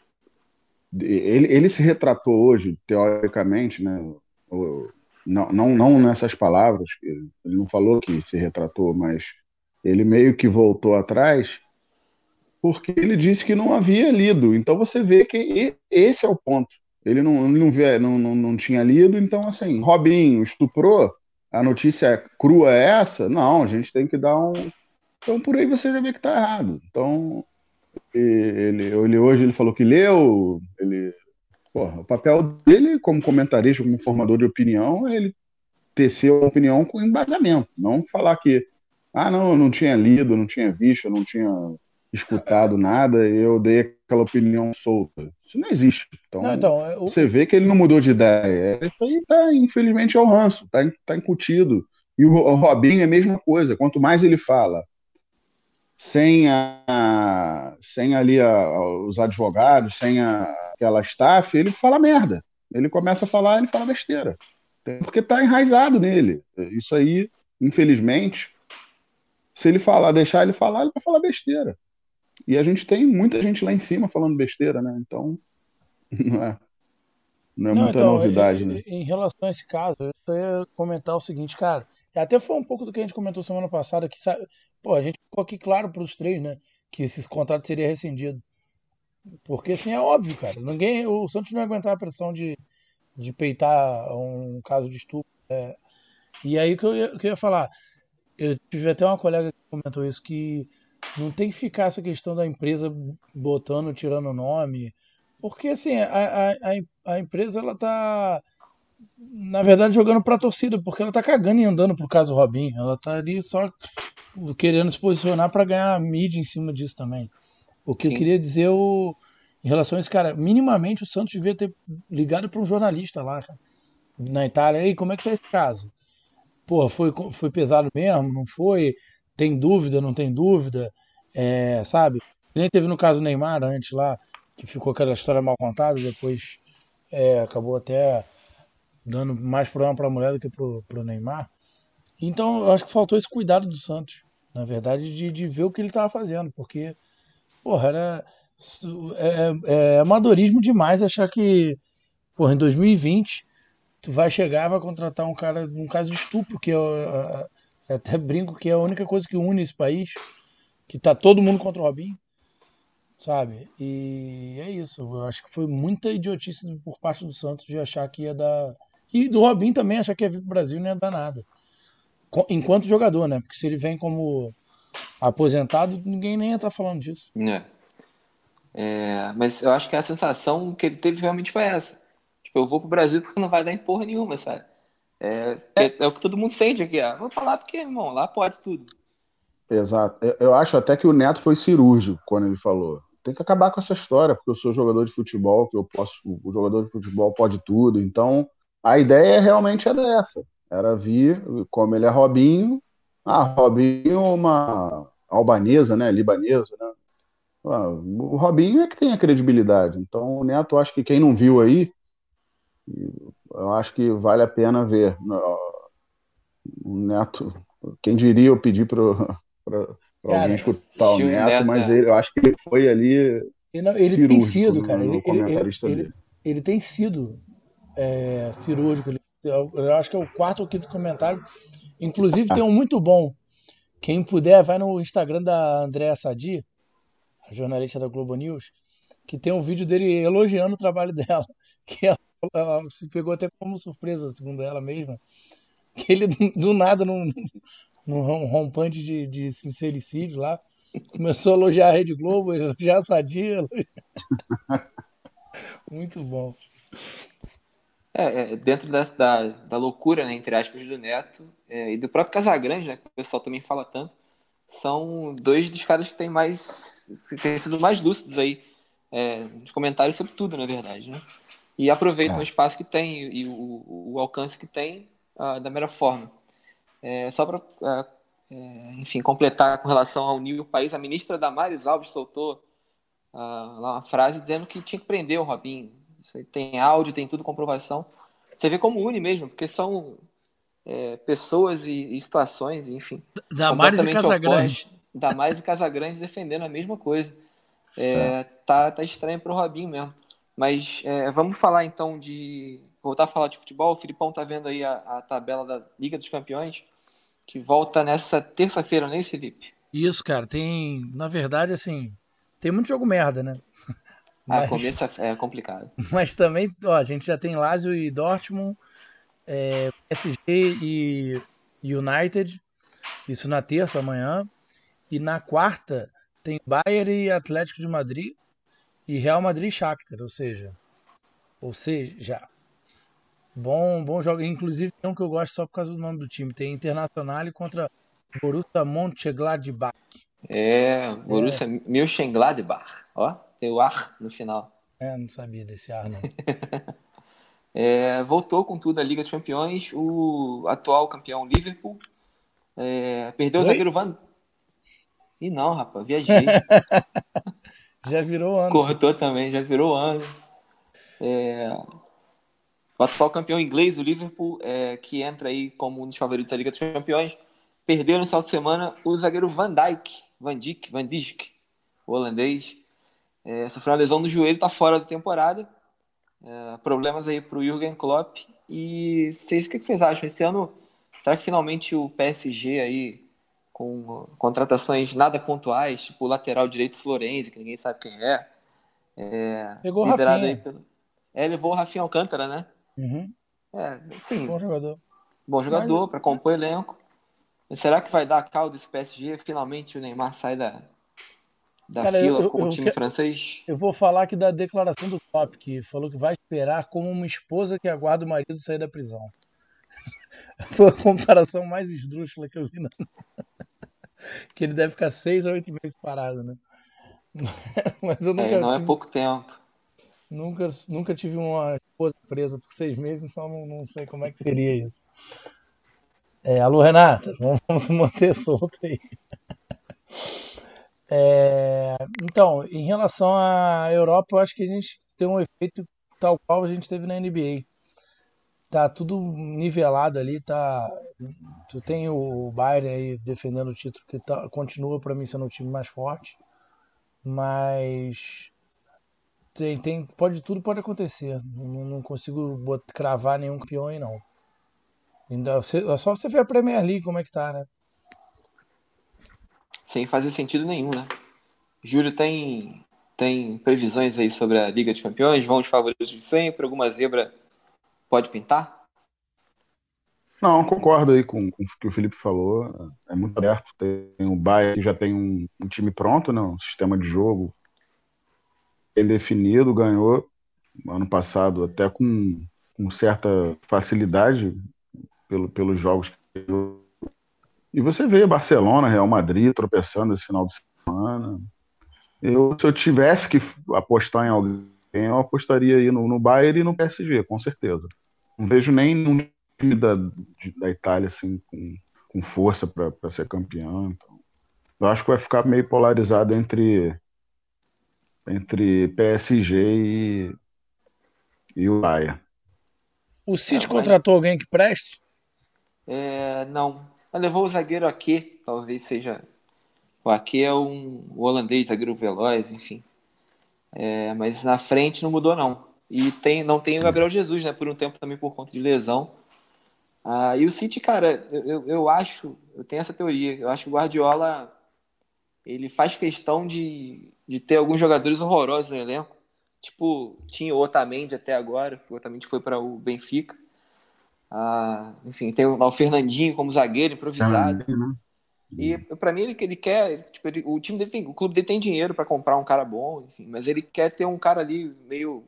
ele, ele se retratou hoje, teoricamente, né? Não, não, não nessas palavras, ele não falou que se retratou, mas ele meio que voltou atrás porque ele disse que não havia lido. Então você vê que esse é o ponto. Ele não, não, não, não, não tinha lido, então assim, Robinho estuprou, a notícia crua é essa? Não, a gente tem que dar um. Então por aí você já vê que está errado. Então ele, ele hoje ele falou que leu, ele, porra, o papel dele como comentarista, como formador de opinião, é ele tecer a opinião com embasamento, não falar que ah, não, eu não tinha lido, não tinha visto, eu não tinha escutado nada, eu dei aquela opinião solta. Isso não existe. Então, não, então eu... você vê que ele não mudou de ideia. Isso aí tá, infelizmente, é o ranço, tá, tá incutido. E o, o Robinho é a mesma coisa. Quanto mais ele fala, sem, a, sem ali a, os advogados, sem a, aquela staff, ele fala merda. Ele começa a falar, ele fala besteira. Porque está enraizado nele. Isso aí, infelizmente, se ele falar, deixar ele falar, ele vai falar besteira. E a gente tem muita gente lá em cima falando besteira, né? Então, <laughs> não é, não é não, muita então, novidade, em, né? Em relação a esse caso, eu ia comentar o seguinte, cara, até foi um pouco do que a gente comentou semana passada, que pô, a gente ficou aqui claro para os três, né, que esses contratos seriam rescindidos. Porque assim é óbvio, cara. Ninguém, o Santos não ia aguentar a pressão de, de peitar um caso de estupro. É. E aí que eu, ia, que eu ia falar, eu tive até uma colega que comentou isso, que não tem que ficar essa questão da empresa botando, tirando o nome. Porque assim, a, a, a empresa ela tá na verdade, jogando pra torcida, porque ela tá cagando e andando pro caso Robinho. Ela tá ali só querendo se posicionar para ganhar mídia em cima disso também. O que Sim. eu queria dizer o, em relação a esse cara, minimamente o Santos devia ter ligado para um jornalista lá, cara, na Itália. Ei, como é que tá esse caso? Pô, foi, foi pesado mesmo? Não foi? Tem dúvida? Não tem dúvida? É, sabe? Nem teve no caso Neymar antes lá, que ficou aquela história mal contada, depois é, acabou até dando mais problema para a mulher do que para o Neymar. Então, eu acho que faltou esse cuidado do Santos, na verdade, de, de ver o que ele estava fazendo, porque, porra, era. É, é, é, amadorismo demais achar que, porra, em 2020, tu vai chegar vai contratar um cara, um caso de estupro, que é, é, é, até brinco que é a única coisa que une esse país, que tá todo mundo contra o Robinho, sabe? E é isso. Eu acho que foi muita idiotice por parte do Santos de achar que ia dar e do Robin também achar que ia vir pro Brasil não ia dar nada. Enquanto jogador, né? Porque se ele vem como aposentado, ninguém nem ia estar falando disso. É. é. Mas eu acho que a sensação que ele teve realmente foi essa. Tipo, eu vou pro Brasil porque não vai dar em porra nenhuma, sabe? É, é. é o que todo mundo sente aqui. Ah, vou falar porque, irmão, lá pode tudo. Exato. Eu acho até que o Neto foi cirúrgico quando ele falou. Tem que acabar com essa história, porque eu sou jogador de futebol, que eu posso. O jogador de futebol pode tudo. Então, a ideia realmente era essa. Era vir, como ele é Robinho, ah, Robinho uma albanesa, né, libanesa, né? Ah, o Robinho é que tem a credibilidade. Então, o Neto, acho que quem não viu aí, eu acho que vale a pena ver. O Neto, quem diria eu pedir para alguém escutar o Neto, Neto, mas é. ele, eu acho que ele foi ali. Ele, ele tem sido, cara. Ele, ele, ele, tem sido é, cirúrgico. Eu acho que é o quarto ou quinto comentário. Inclusive tem um muito bom. Quem puder, vai no Instagram da Andréa Sadi, a jornalista da Globo News, que tem um vídeo dele elogiando o trabalho dela. <laughs> Que ela, ela se pegou até como surpresa, segundo ela mesma. Que ele, do nada, num, num rompante de, de sincericídio lá, começou a elogiar a Rede Globo, elogiar a Sadia. <laughs> Muito bom. É, é, dentro dessa, da, da loucura, né, entre aspas, do Neto é, e do próprio Casagrande, né, que o pessoal também fala tanto, são dois dos caras que têm mais que têm sido mais lúcidos aí é, comentários sobre tudo, na verdade, né? E aproveitam É. o espaço que tem e, e o, o alcance que tem ah, da melhor forma. É, só para, enfim, completar com relação ao nível país, a ministra Damares Alves soltou ah, lá uma frase dizendo que tinha que prender o Robinho. Isso aí tem áudio, tem tudo, comprovação. Você vê como une mesmo, porque são é, pessoas e, e situações, enfim. Damares e Casagrande. Damares e Casagrande defendendo a mesma coisa. É, tá, tá estranho pro Robinho mesmo. Mas é, vamos falar então de. Voltar a falar de futebol. O Filipão tá vendo aí a, a tabela da Liga dos Campeões, que volta nessa terça-feira, não é isso, Felipe? Isso, cara, tem. Na verdade, assim. Tem muito jogo merda, né? Ah, Mas- começo é é complicado. <laughs> Mas também, ó, a gente já tem Lazio e Dortmund, é, PSG e United, isso na terça amanhã. E na quarta tem Bayern e Atlético de Madrid e Real Madrid e Shakhtar, ou seja, ou seja, bom, bom jogo. Inclusive tem um que eu gosto só por causa do nome do time, tem Internacional contra Borussia Mönchengladbach. É, Borussia Mönchengladbach. Ó, tem o ar no final. É, não sabia desse ar não. <laughs> É, voltou com tudo a Liga dos Campeões. O atual campeão Liverpool é, perdeu o Oi? zagueiro Van. Ih, não, rapaz, viajei. <laughs> Já virou ano. Cortou também, já virou ano. É, o atual campeão inglês, o Liverpool, é, que entra aí como um dos favoritos da Liga dos Campeões, perdeu no salto de semana o zagueiro Van Dijk, Van Dijk, Van Dijk, o holandês. É, sofreu uma lesão no joelho, está fora da temporada. É, problemas aí para o Jürgen Klopp. E vocês, o que que vocês acham? Esse ano, será que finalmente o PSG aí, com contratações nada pontuais, tipo o lateral direito Florenzi, que ninguém sabe quem é, é Pegou o liderado Rafinha. aí pelo... É, levou o Rafinha Alcântara, né? Uhum, É, sim, bom jogador. bom jogador para compor elenco. Mas será que vai dar a caldo esse PSG? Finalmente o Neymar sai da, da Cara, fila eu- com o eu time que- francês? Eu vou falar aqui da declaração do Klopp, que falou que vai esperar como uma esposa que aguarda o marido sair da prisão. <laughs> Foi a comparação mais esdrúxula que eu vi. Não. <laughs> Que ele deve ficar seis a oito meses parado, né? <laughs> Mas eu nunca, É, não é tive, pouco tempo. nunca, nunca tive uma esposa presa por seis meses, então não, não sei como é que seria isso. É, alô, Renata, vamos, vamos manter solto aí. É, então, em relação à Europa, eu acho que a gente tem um efeito tal qual a gente teve na NBA. Tá tudo nivelado ali, tá. Tu tem o Bayern aí defendendo o título que tá, continua para mim sendo o time mais forte, mas tem, tem pode tudo pode acontecer. Não, não consigo bot- cravar nenhum campeão aí não. Ainda, é só você ver a Premier League como é que tá, né? Sem fazer sentido nenhum, né? Júlio tem, tem previsões aí sobre a Liga dos Campeões? Vão os favoritos de sempre? Alguma zebra pode pintar? Não, concordo aí com, com o que o Felipe falou. É muito aberto. Tem o Bayern que já tem um, um time pronto, né? um sistema de jogo bem definido, ganhou ano passado até com, com certa facilidade pelo, pelos jogos que. E você vê Barcelona, Real Madrid tropeçando esse final de semana. Eu, se eu tivesse que apostar em alguém, eu apostaria aí no, no Bayern e no PSG, com certeza. Não vejo nem um time da, de- da Itália assim com, com força para ser campeão. Então, eu acho que vai ficar meio polarizado entre entre PSG e, e o Bayern. O City É, mas- contratou alguém que preste? É, não. Mas levou o zagueiro Ake, talvez seja. O Ake é um holandês, zagueiro veloz, enfim. É, mas na frente não mudou, não. E tem, não tem o Gabriel Jesus, né? Por um tempo também por conta de lesão. Ah, e o City, cara, eu, eu, eu acho, eu tenho essa teoria. Eu acho que o Guardiola ele faz questão de, de ter alguns jogadores horrorosos no elenco. Tipo, tinha o Otamendi até agora, o Otamendi foi para o Benfica. Ah, enfim, tem lá o Fernandinho como zagueiro improvisado. né? E pra mim ele, ele quer, tipo, ele- o time dele tem, o clube dele tem dinheiro pra comprar um cara bom, enfim, mas ele quer ter um cara ali meio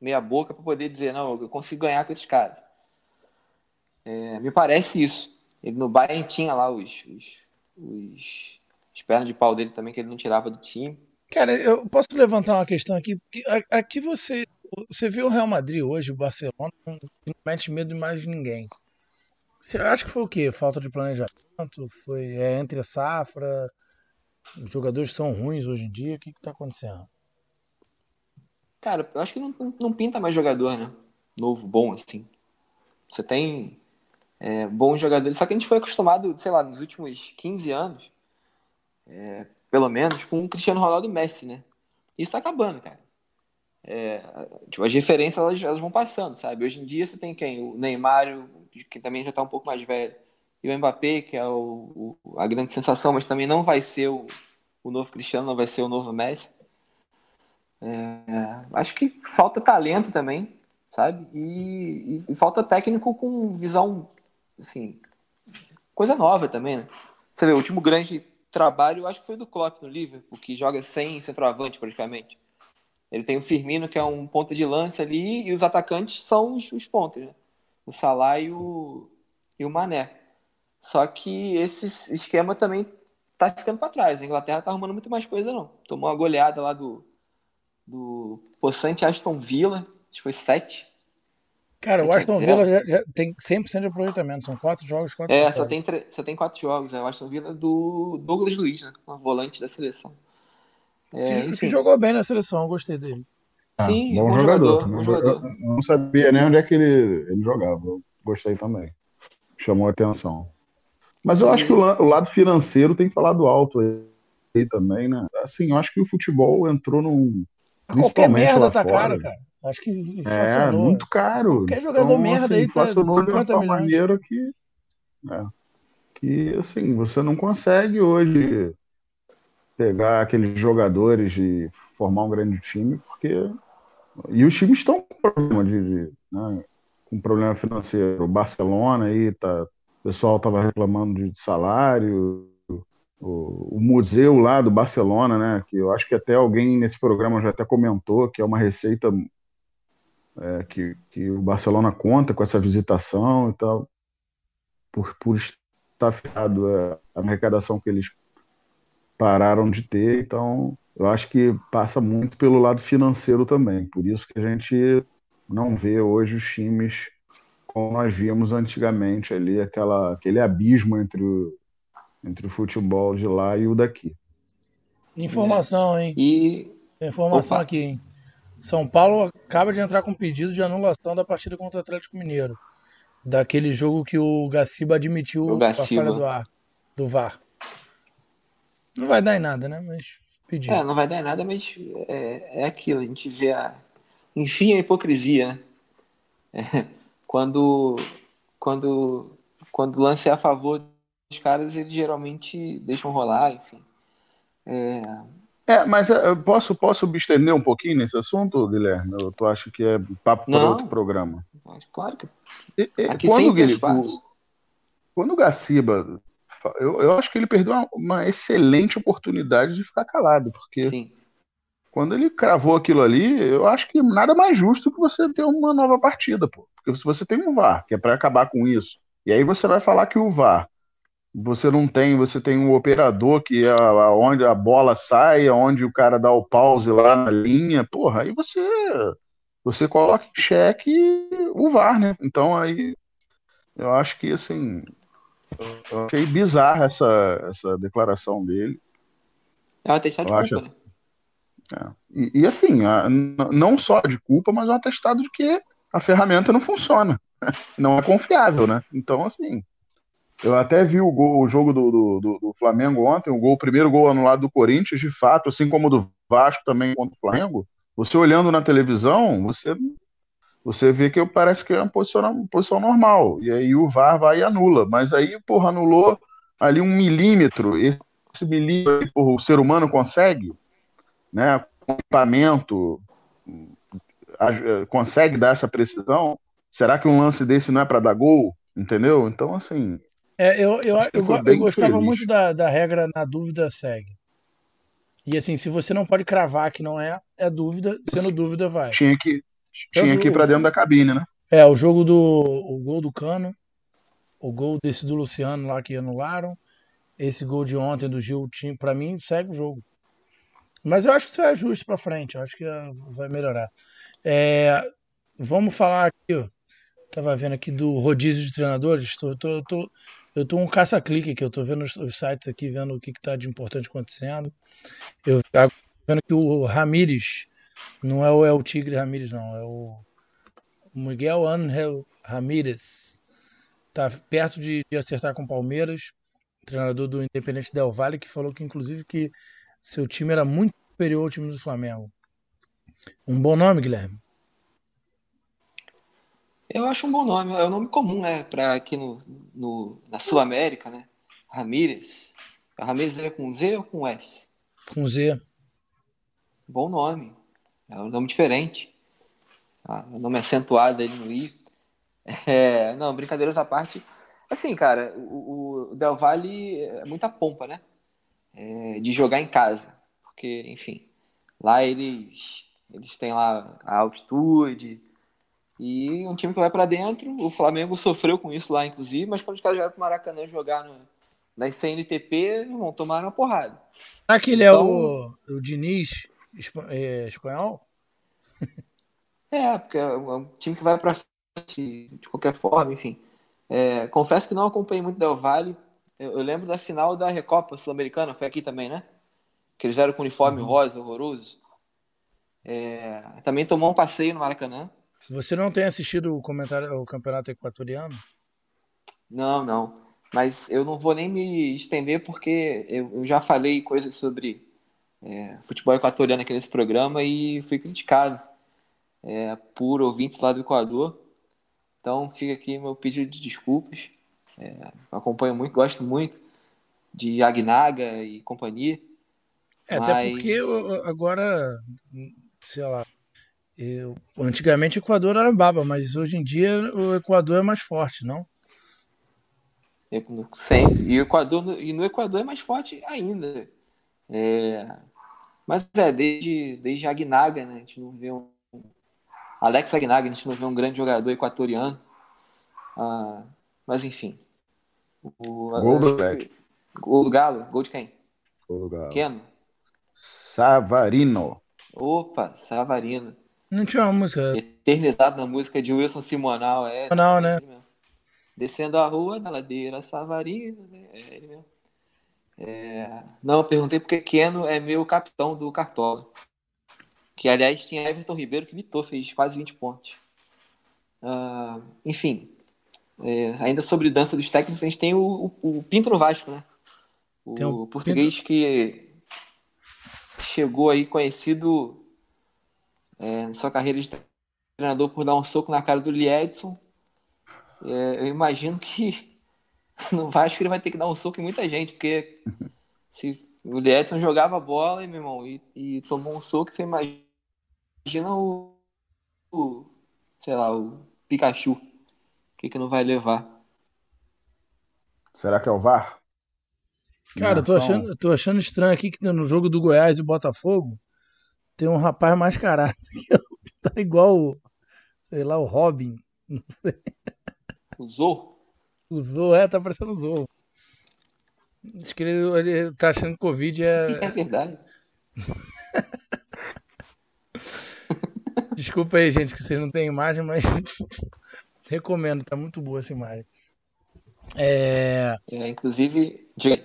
meia boca pra poder dizer, não, eu consigo ganhar com esses caras. É, me parece isso. Ele no Bayern tinha lá os, os, os, os pernas de pau dele também que ele não tirava do time. Cara, eu posso levantar uma questão aqui, porque aqui você, você vê o Real Madrid hoje, o Barcelona, não mete medo de mais ninguém. Você acha que foi o quê? Falta de planejamento? Foi é, entre a safra? Os jogadores são ruins hoje em dia? O que está acontecendo? Cara, eu acho que não, não, pinta mais jogador, né? Novo, bom, assim. Você tem é, bons jogadores. Só que a gente foi acostumado, sei lá, nos últimos 15 anos, é, pelo menos, com o Cristiano Ronaldo e Messi, né? Isso tá acabando, cara. É, tipo, as referências elas, elas, vão passando, sabe? Hoje em dia você tem quem? O Neymar, que também já tá um pouco mais velho, e o Mbappé, que é o, o a grande sensação, mas também não vai ser o, o novo Cristiano, não vai ser o novo Messi. É, acho que falta talento também, sabe? E, e, e, falta técnico com visão, assim, coisa nova também, né? Você vê, o último grande trabalho, acho que foi do Klopp no Liverpool, que joga sem centroavante praticamente. Ele tem o Firmino, que é um ponta de lança ali, e os atacantes são os, os pontas, né? O Salah e o, e o Mané. Só que esse esquema também tá ficando para trás. A Inglaterra tá arrumando muito mais coisa, não. Tomou uma goleada lá do, do Poçante Aston Villa, acho que foi 7. Cara, o Aston Villa já, já, tem 100% de aproveitamento, são 4 jogos, 4 É, só tem, só tem 4 jogos. É o Aston Villa do Douglas Luiz, né? Um volante da seleção. É, que, que, jogou bem na seleção, eu gostei dele. Ah, Sim, bom, bom jogador. jogador, bom jogador. Não sabia nem onde é que ele, ele jogava. Eu gostei também. Chamou a atenção. Mas eu acho que o, o lado financeiro tem falado alto aí, aí também, né? Assim, eu acho que o futebol entrou num Qualquer merda tá fora. caro, cara. Acho que É, muito caro. Qualquer jogador então, merda assim, aí tá de uma maneira que, é, que, assim, você não consegue hoje pegar aqueles jogadores e formar um grande time, porque... E os times estão com problema de, de né, com problema financeiro. O Barcelona aí tá... O pessoal estava reclamando de salário, o, museu lá do Barcelona, né? Que eu acho que até alguém nesse programa já até comentou que é uma receita é, que, que o Barcelona conta com essa visitação e tal, por, por estar fiado é, a arrecadação que eles pararam de ter. Então, eu acho que passa muito pelo lado financeiro também. Por isso que a gente não vê hoje os times como nós víamos antigamente ali, aquela, aquele abismo entre o, entre o futebol de lá e o daqui. Informação, hein? E informação Opa. aqui, hein? São Paulo acaba de entrar com pedido de anulação da partida contra o Atlético Mineiro. Daquele jogo que o Gaciba admitiu o Gaciba. a falha do, ar, do VAR. Não vai dar em nada, né? Mas pediu. É, não vai dar em nada, mas é, é aquilo. A gente vê a. Enfim, a hipocrisia, né? É, quando, quando, quando o lance é a favor os caras eles geralmente deixam rolar, enfim. É, é mas é, eu posso, posso me estender um pouquinho nesse assunto, Guilherme? Ou tu acha que é papo para outro programa? Claro que. E, e, Aqui quando, Guilherme, o, quando o Gaciba. Eu, eu acho que ele perdeu uma, uma excelente oportunidade de ficar calado, porque Sim. quando ele cravou aquilo ali, eu acho que nada mais justo que você ter uma nova partida, pô. Porque se você tem um VAR, que é para acabar com isso, e aí você vai falar que o VAR você não tem, você tem um operador que é onde a bola sai, onde o cara dá o pause lá na linha, porra, aí você você coloca em xeque o VAR, né? Então aí eu acho que assim, eu achei bizarra essa, essa declaração dele. É um atestado de culpa, né? É. E, e, assim, não só de culpa, mas um atestado de que a ferramenta não funciona. <laughs> Não é confiável, né? Então, assim, eu até vi o, gol, o jogo do, do, do, Flamengo ontem, o, gol, o primeiro gol anulado do Corinthians, de fato, assim como o do Vasco também contra o Flamengo. Você olhando na televisão, você, você vê que parece que é uma posição, uma posição normal. E aí o VAR vai e anula. Mas aí, porra, anulou ali um milímetro. Esse milímetro, porra, o ser humano consegue, né? Com equipamento, consegue dar essa precisão? Será que um lance desse não é para dar gol? Entendeu? Então, assim, é, eu, eu, eu, eu, eu gostava feliz. muito da, da regra na dúvida segue. E assim, se você não pode cravar que não é, é dúvida, sendo dúvida, vai. Tinha que, tinha que ir pra dentro da cabine, né? É, o jogo do. O gol do Cano, o gol desse do Luciano lá que anularam, esse gol de ontem do Gil, para mim, segue o jogo. Mas eu acho que isso é ajuste para frente, eu acho que vai melhorar. É, vamos falar aqui, ó. Tava vendo aqui do rodízio de treinadores. Tô, tô, tô, eu tô um caça-clique aqui, eu tô vendo os, os, sites aqui, vendo o que, que tá de importante acontecendo. Eu vendo que o Ramires, não é o El Tigre Ramires, não, é o Miguel Ángel Ramírez. Tá perto de, de acertar com o Palmeiras, treinador do Independente Del Valle, que falou que inclusive que seu time era muito superior ao time do Flamengo. Um bom nome, Guilherme? Eu acho um bom nome. É um nome comum, né? Para aqui no, no, na Sul América, né? Ramírez. Ramírez é com Z ou com S? Com Z. Bom nome. É um nome diferente. Ah, um nome acentuado ali no I. É, não, brincadeiras à parte. Assim, cara, o, o Del Valle é muita pompa, né? É, de jogar em casa. Porque, enfim, lá eles eles têm lá a altitude. E um time que vai para dentro. O Flamengo sofreu com isso lá, inclusive, mas quando os caras vieram pro Maracanã jogar no, na CNTP, não tomaram uma porrada. Será que ele é então, é o, o Diniz é, espanhol? É, porque é um time que vai para frente de qualquer forma, enfim. É, confesso que não acompanhei muito Del Valle. Eu, eu lembro da final da Recopa Sul-Americana, foi aqui também, né? Que eles eram com uniforme uhum. rosa, horroroso. É, também tomou um passeio no Maracanã. Você não tem assistido o, comentário, o campeonato equatoriano? Não, não. Mas eu não vou nem me estender porque eu, eu já falei coisas sobre é, futebol equatoriano aqui nesse programa e fui criticado é, por ouvintes lá do Equador. Então fica aqui meu pedido de desculpas. É, acompanho muito, gosto muito de Agnaga e companhia. É, mas... até porque agora sei lá. Eu, antigamente o Equador era baba, mas hoje em dia o Equador é mais forte, não? Sempre. E, o Equador, e no Equador é mais forte ainda. É, mas é, desde, desde Agnaga, né? A gente não vê um. Alex Agnaga, a gente não vê um grande jogador equatoriano. Ah, mas enfim. O, gol do Alex. Gol do Galo? Gol de quem? Gol do Galo. Keno? Savarino. Opa, Savarino. Não tinha uma música. Eternizado na música de Wilson Simonal, é. Simonal, né? Descendo a rua, na ladeira, Savarino, né? É ele mesmo. É... Não, eu perguntei porque Keno é meu capitão do Cartola. Que, aliás, tinha Everton Ribeiro que mitou, fez quase 20 pontos. Uh, enfim, é, ainda sobre dança dos técnicos, a gente tem o, o, o Pinto no Vasco, né? O, o português Pinto... que chegou aí conhecido é, na sua carreira de treinador por dar um soco na cara do Liedson. É, eu imagino que <laughs> no Vasco ele vai ter que dar um soco em muita gente, porque se o Liedson jogava bola, meu irmão, e, e tomou um soco, você imagina o, o sei lá, o Pikachu, o que, que não vai levar. Será que é o VAR? Cara, eu tô achando, tô achando estranho aqui que no jogo do Goiás e Botafogo tem um rapaz mascarado <laughs> que tá igual, sei lá, o Robin. Não sei. O Zou? O Zou, é, tá parecendo o. Acho que ele, ele tá achando que Covid é. <laughs> É verdade. <laughs> Desculpa aí, gente, que vocês não têm imagem, mas <laughs> recomendo, tá muito boa essa imagem. É... é inclusive, diga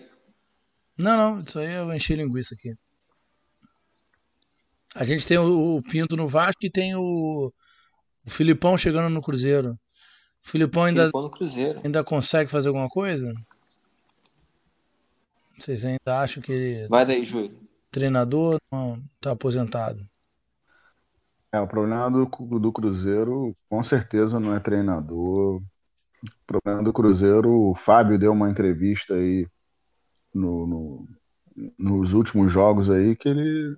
não, não, isso aí eu enchi linguiça aqui. A gente tem o, o Pinto no Vasco e tem o, o Filipão chegando no Cruzeiro. O Filipão ainda, Filipão no Cruzeiro. ainda consegue fazer alguma coisa? Vocês ainda acham que ele. Vai daí, Júlio. Treinador não tá aposentado? É, o problema do, do Cruzeiro com certeza não é treinador. O problema do Cruzeiro, o Fábio deu uma entrevista aí no, no, nos últimos jogos aí que ele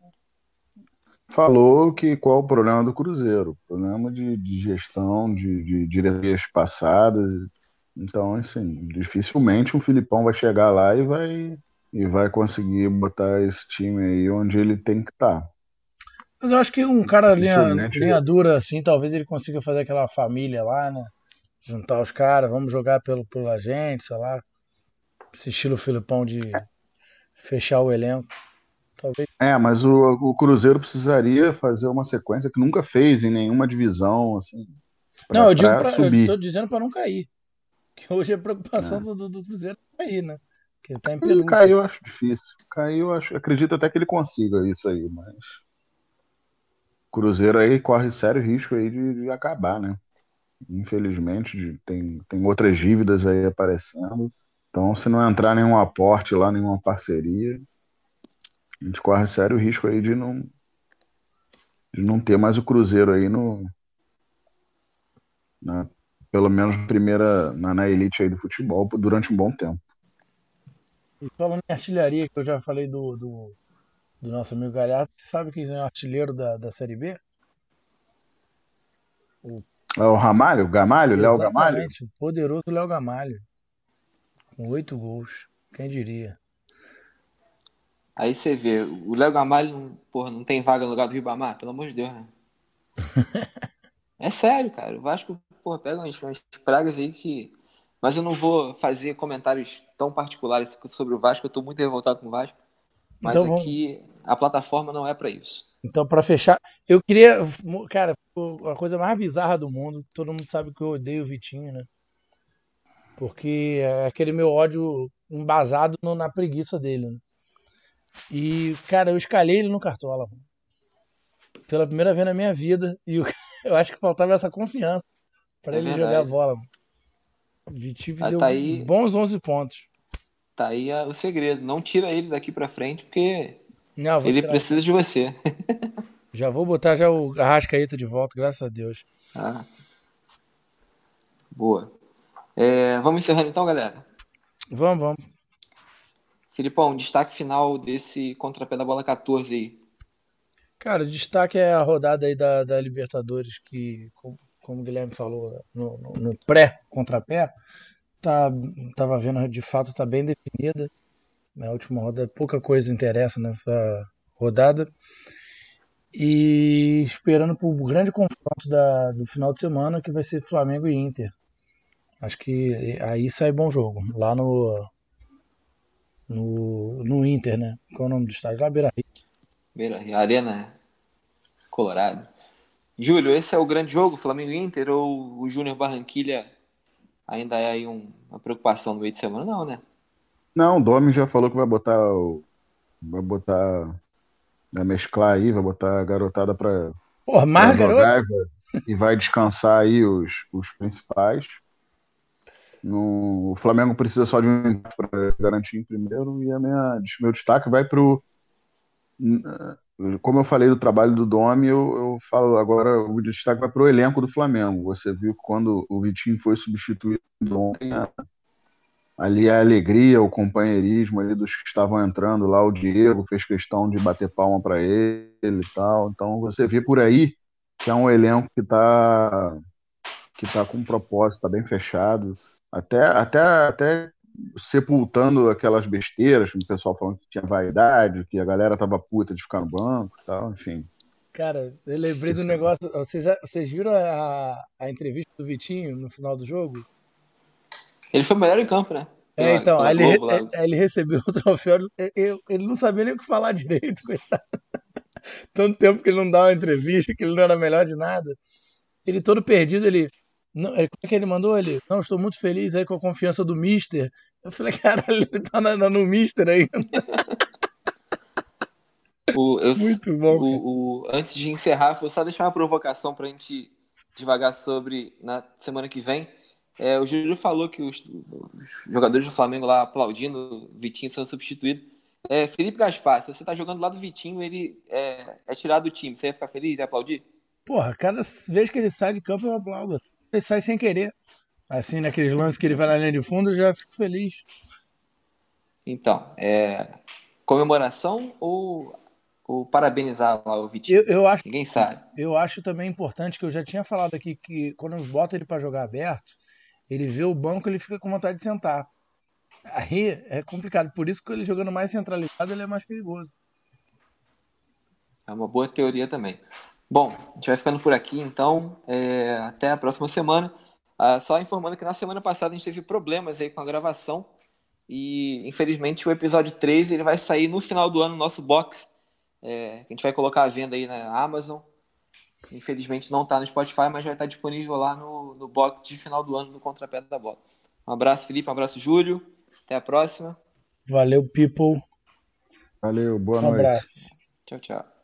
falou que qual o problema do Cruzeiro, problema de, de gestão, de, de diretorias passadas. Então, assim, dificilmente um Filipão vai chegar lá e vai e vai conseguir botar esse time aí onde ele tem que estar. Tá. Mas eu acho que um cara linha, linha dura assim, talvez ele consiga fazer aquela família lá, né? Juntar os caras, vamos jogar pelo, pela gente, sei lá. Esse estilo Filipão de fechar o elenco. Talvez. É, mas o, o Cruzeiro precisaria fazer uma sequência que nunca fez em nenhuma divisão, assim. Pra, não, eu digo pra, subir. eu tô dizendo para não cair. Que hoje a preocupação é. do, do Cruzeiro é cair, né? Que ele tá em penúltimo. Cair eu acho difícil. Cair eu acho, acredito até que ele consiga isso aí, mas Cruzeiro aí corre sério risco aí de, de acabar, né? Infelizmente, de, tem, tem outras dívidas aí aparecendo. Então, se não entrar nenhum aporte lá, nenhuma parceria, a gente corre sério risco aí de não, de não ter mais o Cruzeiro aí no. Na, pelo menos primeira na, na elite aí do futebol durante um bom tempo. E falando em artilharia, que eu já falei do, do, do nosso amigo Galhardo, você sabe quem é o artilheiro da, da Série B? O, é o Ramalho? Gamalho? Léo Gamalho? o poderoso Léo Gamalho. Com oito gols. Quem diria? Aí você vê, o Léo Gamalho não, porra, não tem vaga no lugar do Ribamar? Pelo amor de Deus, né? <laughs> é sério, cara. O Vasco, porra, pega umas, umas pragas aí que. Mas eu não vou fazer comentários tão particulares sobre o Vasco, eu tô muito revoltado com o Vasco. Mas então, aqui a plataforma não é para isso. Então, para fechar, eu queria. Cara, a coisa mais bizarra do mundo, todo mundo sabe que eu odeio o Vitinho, né? Porque é aquele meu ódio embasado no, na preguiça dele, né? E, cara, eu escalei ele no Cartola. Pela primeira vez na minha vida. E eu, <laughs> eu acho que faltava essa confiança para é ele verdade. jogar a bola. O Vitinho ah, deu tá aí, bons 11 pontos. Tá aí o segredo. Não tira ele daqui para frente, porque Não, ele precisa de você. <laughs> já vou botar já o Arrascaeta de volta, graças a Deus. Ah. Boa. É, vamos encerrando então, galera? Vamos, vamos. Filipão, destaque final desse contrapé da bola 14 aí. Cara, destaque é a rodada aí da, da Libertadores, que, como, o Guilherme falou, no, no, no pré-contrapé, tá, tava vendo de fato tá bem definida. A última rodada, pouca coisa interessa nessa rodada. E esperando para o grande confronto da, do final de semana, que vai ser Flamengo e Inter. Acho que aí sai bom jogo. Lá no, no, no Inter, né? Qual é o nome do estádio? Lá Beira Rio. Beira Rio, Arena Colorado. Júlio, esse é o grande jogo, Flamengo Inter, ou o Júnior Barranquilha ainda é aí um, uma preocupação no meio de semana? Não, né? Não, o Domi já falou que vai botar o, vai botar vai mesclar aí, vai botar a garotada para Porra, mais garota. E vai descansar aí os, os principais. No, o Flamengo precisa só de um para garantir em primeiro e a minha, meu destaque vai para o. Como eu falei do trabalho do Domi, eu, eu falo agora o destaque vai para o elenco do Flamengo. Você viu quando o Vitinho foi substituído ontem, a, ali a alegria, o companheirismo ali dos que estavam entrando lá, o Diego fez questão de bater palma para ele e tal. Então você vê por aí que é um elenco que está que tá com um propósito, está bem fechado até, até, até sepultando aquelas besteiras, o pessoal falando que tinha vaidade, que a galera tava puta de ficar no banco e tal, enfim. Cara, eu lembrei Isso. do negócio. Vocês, vocês viram a, a entrevista do Vitinho no final do jogo? Ele foi o melhor em campo, né? É, então, ele, ele, recebeu o troféu, ele, ele não sabia nem o que falar direito, <laughs> coitado. Tanto tempo que ele não dá uma entrevista, que ele não era melhor de nada. Ele todo perdido, ele. Não, como é que ele mandou ele? Não, estou muito feliz aí com a confiança do Mister. Eu falei, <laughs> caralho, ele tá na, no Mister aí. O, eu, muito bom. O, o, antes de encerrar, vou só deixar uma provocação pra gente devagar sobre na semana que vem. É, o Júlio falou que os, os, jogadores do Flamengo lá aplaudindo o Vitinho sendo substituído. É, Felipe Gaspar, se você tá jogando lá do Vitinho, ele é, é tirado do time. Você ia ficar feliz? Ia aplaudir? Porra, cada vez que ele sai de campo eu aplaudo ele sai sem querer. Assim, naqueles lances que ele vai na linha de fundo, eu já fico feliz. Então, é comemoração ou, ou parabenizar lá o Vitinho? Eu, eu acho, Ninguém sabe. Eu acho também importante, que eu já tinha falado aqui, que quando bota ele para jogar aberto, ele vê o banco ele fica com vontade de sentar. Aí é complicado. Por isso que ele jogando mais centralizado, ele é mais perigoso. É uma boa teoria também. Bom, a gente vai ficando por aqui, então. É, até a próxima semana. Ah, só informando que na semana passada a gente teve problemas aí com a gravação. E infelizmente o episódio 3 ele vai sair no final do ano no nosso box. É, a gente vai colocar à venda aí na Amazon. Infelizmente não está no Spotify, mas vai estar disponível lá no, no box de final do ano no Contrapé da Bola. Um abraço, Felipe. Um abraço, Júlio. Até a próxima. Valeu, people. Valeu, boa Um noite. abraço. Tchau, tchau.